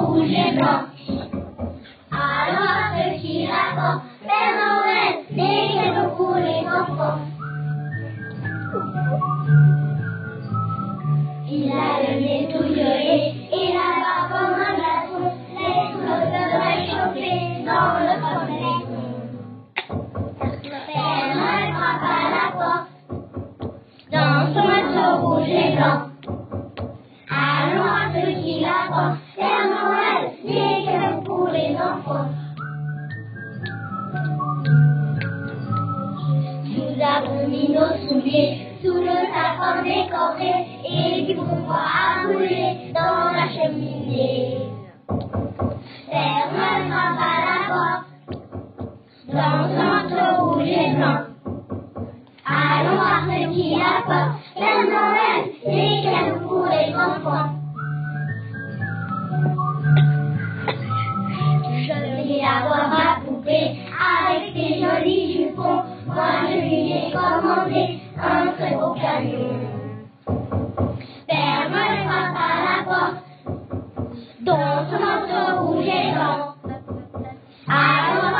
rouge et blanc. Alors qui racontent Père Noël, les cadeaux pour les enfants. Il a le nez tout gelé et la barbe comme un glaçon. Les flots de réchauffer dans le fond Père Noël frappe à la porte dans son manteau rouge et blanc. L'apportent. Père Noël, cadeaux pour les enfants. Nous avons mis nos souliers sous le sapin décoré et du bois à brûler dans la cheminée. Père Noël la porte dans porte dans son manteau rouge et blanc. Allons